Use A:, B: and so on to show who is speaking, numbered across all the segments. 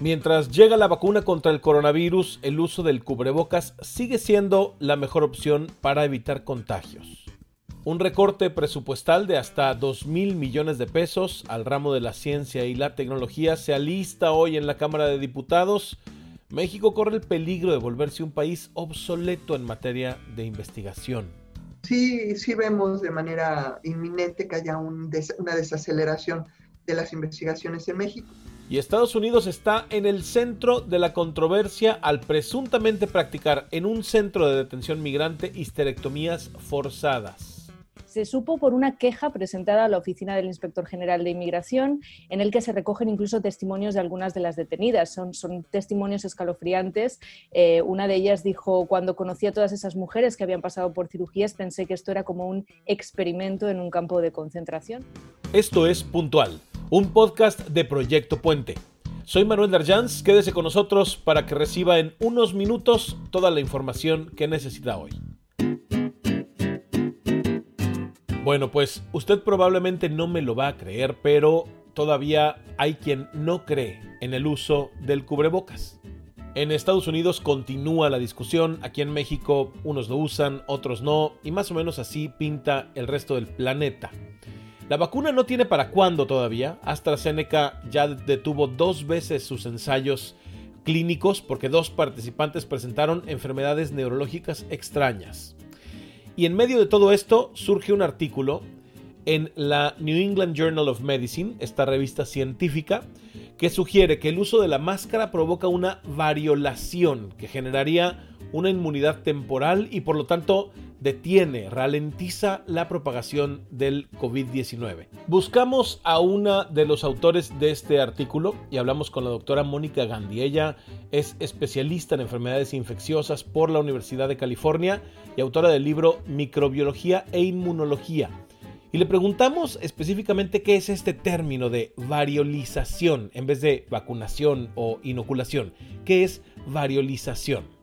A: Mientras llega la vacuna contra el coronavirus, el uso del cubrebocas sigue siendo la mejor opción para evitar contagios. Un recorte presupuestal de hasta 2 mil millones de pesos al ramo de la ciencia y la tecnología se alista hoy en la Cámara de Diputados. México corre el peligro de volverse un país obsoleto en materia de investigación.
B: Sí, sí vemos de manera inminente que haya una desaceleración de las investigaciones en México.
A: Y Estados Unidos está en el centro de la controversia al presuntamente practicar en un centro de detención migrante histerectomías forzadas
C: se supo por una queja presentada a la oficina del inspector general de inmigración, en el que se recogen incluso testimonios de algunas de las detenidas. Son, testimonios escalofriantes. Eh, una de ellas dijo, cuando conocí a todas esas mujeres que habían pasado por cirugías, pensé que esto era como un experimento en un campo de concentración.
A: Esto es Puntual un podcast de Proyecto Puente. Soy Manuel Darjans, quédese con nosotros para que reciba en unos minutos toda la información que necesita hoy. Bueno, pues usted probablemente no me lo va a creer, pero todavía hay quien no cree en el uso del cubrebocas. En Estados Unidos continúa la discusión, aquí en México unos lo usan, otros no, y más o menos así pinta el resto del planeta. La vacuna no tiene para cuándo todavía. AstraZeneca ya detuvo dos veces sus ensayos clínicos porque dos participantes presentaron enfermedades neurológicas extrañas. Y en medio de todo esto surge un artículo en la New England Journal of Medicine, esta revista científica, que sugiere que el uso de la máscara provoca una variolación que generaría una inmunidad temporal y por lo tanto detiene, ralentiza la propagación del COVID-19. Buscamos a una de los autores de este artículo y hablamos con la doctora Mónica Gandhi. Ella es especialista en enfermedades infecciosas por la Universidad de California y autora del libro Microbiología e Inmunología. Y le preguntamos específicamente qué es este término de variolización en vez de vacunación o inoculación. ¿Qué es variolización?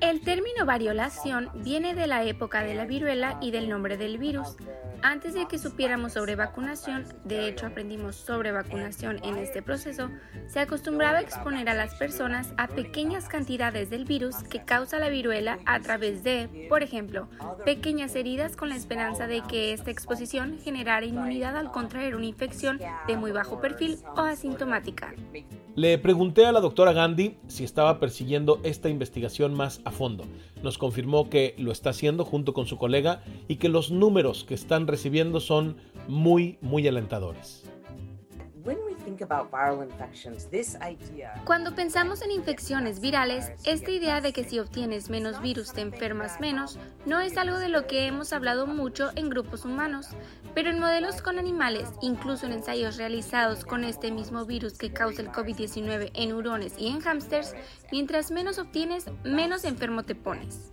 D: El término variolación viene de la época de la viruela y del nombre del virus. Antes de que supiéramos sobre vacunación, de hecho aprendimos sobre vacunación en este proceso, se acostumbraba a exponer a las personas a pequeñas cantidades del virus que causa la viruela a través de, por ejemplo, pequeñas heridas con la esperanza de que esta exposición generara inmunidad al contraer una infección de muy bajo perfil o asintomática.
A: Le pregunté a la doctora Gandhi si estaba persiguiendo esta investigación más a fondo. Nos confirmó que lo está haciendo junto con su colega y que los números que están recibiendo son muy, muy alentadores.
D: Cuando pensamos en infecciones virales, esta idea de que si obtienes menos virus te enfermas menos no es algo de lo que hemos hablado mucho en grupos humanos, pero en modelos con animales, incluso en ensayos realizados con este mismo virus que causa el COVID-19 en hurones y en hámsters, mientras menos obtienes, menos enfermo te pones.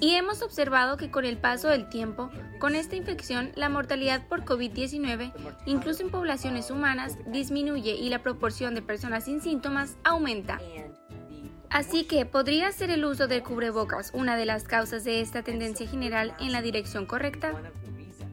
D: Y hemos observado que con el paso del tiempo, con esta infección, la mortalidad por COVID-19, incluso en poblaciones humanas, disminuye y la proporción de personas sin síntomas aumenta. Así que, ¿podría ser el uso de cubrebocas una de las causas de esta tendencia general en la dirección correcta?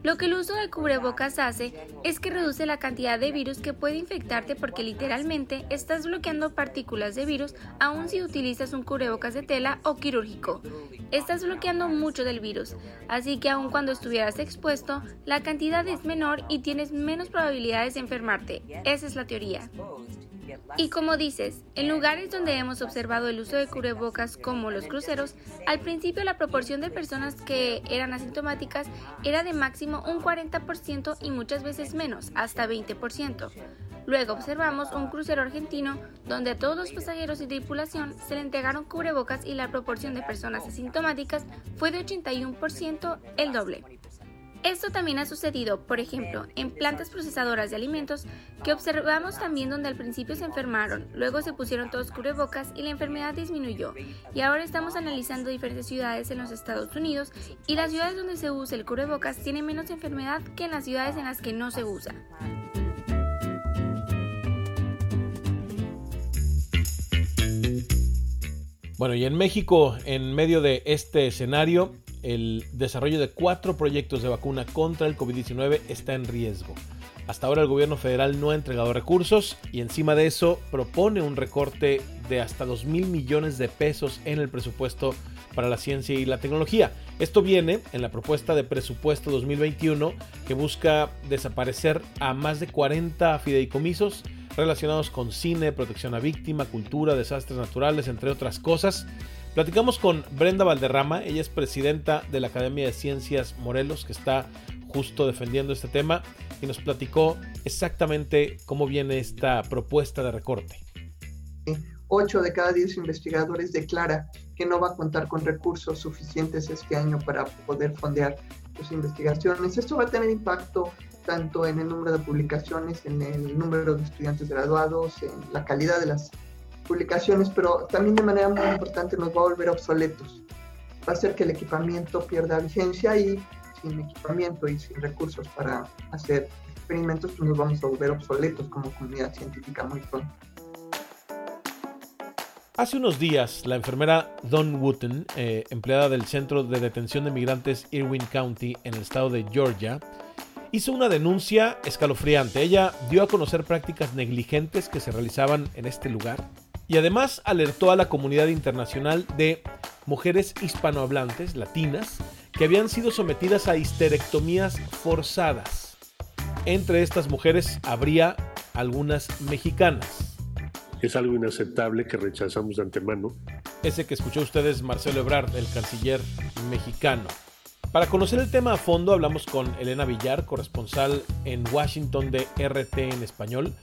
D: Lo que el uso de cubrebocas hace es que reduce la cantidad de virus que puede infectarte porque literalmente estás bloqueando partículas de virus aun si utilizas un cubrebocas de tela o quirúrgico. Estás bloqueando mucho del virus, así que aun cuando estuvieras expuesto, la cantidad es menor y tienes menos probabilidades de enfermarte. Esa es la teoría. Y como dices, en lugares donde hemos observado el uso de cubrebocas como los cruceros, al principio la proporción de personas que eran asintomáticas era de máximo un 40% y muchas veces menos, hasta 20%. Luego observamos un crucero argentino donde a todos los pasajeros y tripulación se le entregaron cubrebocas y la proporción de personas asintomáticas fue de 81%, el doble. Esto también ha sucedido, por ejemplo, en plantas procesadoras de alimentos que observamos también donde al principio se enfermaron, luego se pusieron todos cubrebocas y la enfermedad disminuyó. Y ahora estamos analizando diferentes ciudades en los Estados Unidos y las ciudades donde se usa el cubrebocas tienen menos enfermedad que en las ciudades en las que no se usa.
A: Bueno, y en México, en medio de este escenario, el desarrollo de cuatro proyectos de vacuna contra el COVID-19 está en riesgo. Hasta ahora el gobierno federal no ha entregado recursos y encima de eso propone un recorte de hasta 2 mil millones de pesos en el presupuesto para la ciencia y la tecnología. Esto viene en la propuesta de presupuesto 2021 que busca desaparecer a más de 40 fideicomisos relacionados con cine, protección a víctima, cultura, desastres naturales, entre otras cosas. Platicamos con Brenda Valderrama, ella es presidenta de la Academia de Ciencias Morelos, que está justo defendiendo este tema y nos platicó exactamente cómo viene esta propuesta de recorte.
B: 8 de cada 10 investigadores declara que no va a contar con recursos suficientes este año para poder fondear sus investigaciones. Esto va a tener impacto tanto en el número de publicaciones, en el número de estudiantes graduados, en la calidad de las publicaciones, pero también de manera muy importante nos va a volver obsoletos. Va a hacer que el equipamiento pierda vigencia y sin equipamiento y sin recursos para hacer experimentos, pues nos vamos a volver obsoletos como comunidad científica muy pronto.
A: Hace unos días, la enfermera Dawn Wooten, eh, empleada del Centro de Detención de Migrantes Irwin County en el estado de Georgia, hizo una denuncia escalofriante. Ella dio a conocer prácticas negligentes que se realizaban en este lugar y además alertó a la comunidad internacional de mujeres hispanohablantes, latinas, que habían sido sometidas a histerectomías forzadas. Entre estas mujeres habría algunas mexicanas.
E: Es algo inaceptable que rechazamos de antemano.
A: Ese que escuchó ustedes Marcelo Ebrard, el canciller mexicano. Para conocer el tema a fondo hablamos con Elena Villar, corresponsal en Washington de RT en español.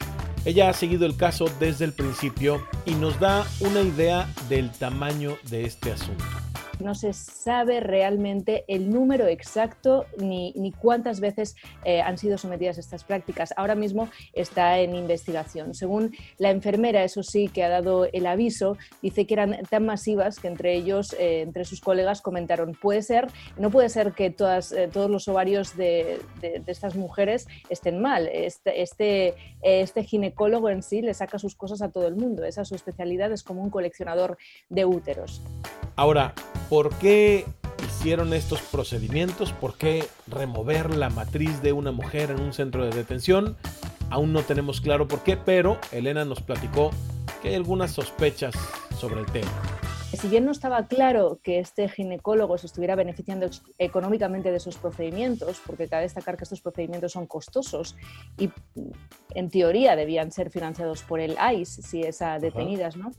A: Ella ha seguido el caso desde el principio y nos da una idea del tamaño de este asunto
C: no se sabe realmente el número exacto ni, ni cuántas veces eh, han sido sometidas estas prácticas. Ahora mismo está en investigación. Según la enfermera, eso sí, que ha dado el aviso, dice que eran tan masivas que entre ellos, eh, entre sus colegas, comentaron, puede ser, no puede ser que todas, eh, todos los ovarios de, de, estas mujeres estén mal. Este, este, este ginecólogo en sí le saca sus cosas a todo el mundo. Esa es su especialidad, es como un coleccionador de úteros.
A: Ahora, ¿por qué hicieron estos procedimientos? ¿Por qué remover la matriz de una mujer en un centro de detención? Aún no tenemos claro por qué, pero Elena nos platicó que hay algunas sospechas sobre el tema.
C: Si bien no estaba claro que este ginecólogo se estuviera beneficiando económicamente de esos procedimientos, porque cabe destacar que estos procedimientos son costosos y en teoría debían ser financiados por el ICE si es a detenidas, ¿no?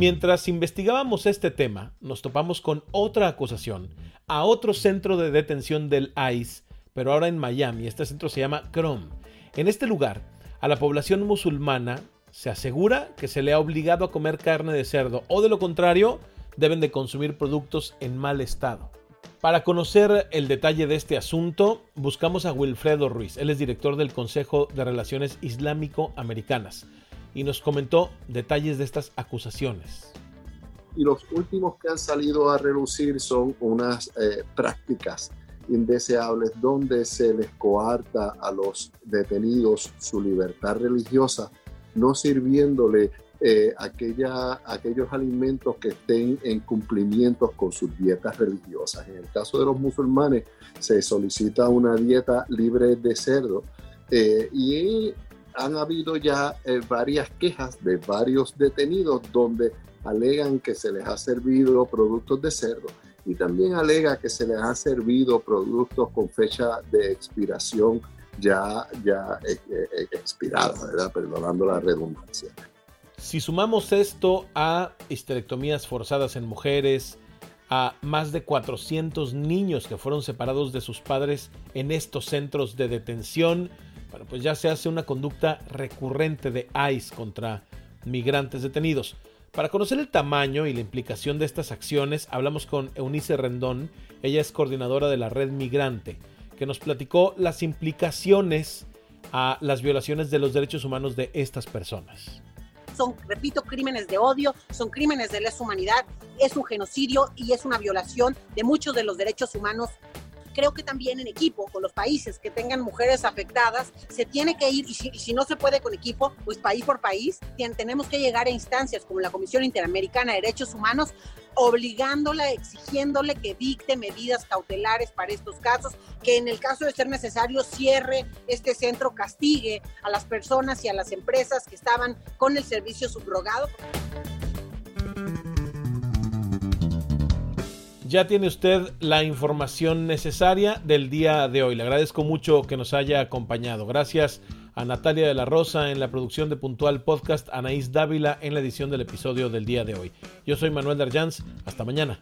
A: Mientras investigábamos este tema, nos topamos con otra acusación a otro centro de detención del ICE, pero ahora en Miami. Este centro se llama Chrome. En este lugar, a la población musulmana se asegura que se le ha obligado a comer carne de cerdo o de lo contrario, deben de consumir productos en mal estado. Para conocer el detalle de este asunto, buscamos a Wilfredo Ruiz. Él es director del Consejo de Relaciones Islámico-Americanas y nos comentó detalles de estas acusaciones.
F: Y los últimos que han salido a relucir son unas eh, prácticas indeseables donde se les coarta a los detenidos su libertad religiosa, no sirviéndole eh, aquella, aquellos alimentos que estén en cumplimiento con sus dietas religiosas. En el caso de los musulmanes se solicita una dieta libre de cerdo eh, y han habido ya eh, varias quejas de varios detenidos donde alegan que se les ha servido productos de cerdo y también alega que se les ha servido productos con fecha de expiración ya, ya eh, eh, expirada, ¿verdad? perdonando la redundancia.
A: Si sumamos esto a histerectomías forzadas en mujeres, a más de 400 niños que fueron separados de sus padres en estos centros de detención, bueno, pues ya se hace una conducta recurrente de ICE contra migrantes detenidos. Para conocer el tamaño y la implicación de estas acciones, hablamos con Eunice Rendón, ella es coordinadora de la Red Migrante, que nos platicó las implicaciones a las violaciones de los derechos humanos de estas personas.
G: Son, repito, crímenes de odio, son crímenes de lesa humanidad, es un genocidio y es una violación de muchos de los derechos humanos creo que también en equipo, con los países que tengan mujeres afectadas, se tiene que ir, y si, no se puede con equipo, pues país por país, tenemos que llegar a instancias como la Comisión Interamericana de Derechos Humanos, obligándola, exigiéndole que dicte medidas cautelares para estos casos, que en el caso de ser necesario cierre este centro, castigue a las personas y a las empresas que estaban con el servicio subrogado.
A: Ya tiene usted la información necesaria del día de hoy. Le agradezco mucho que nos haya acompañado. Gracias a Natalia de la Rosa en la producción de Puntual Podcast, Anaís Dávila en la edición del episodio del día de hoy. Yo soy Manuel Darjans. Hasta mañana.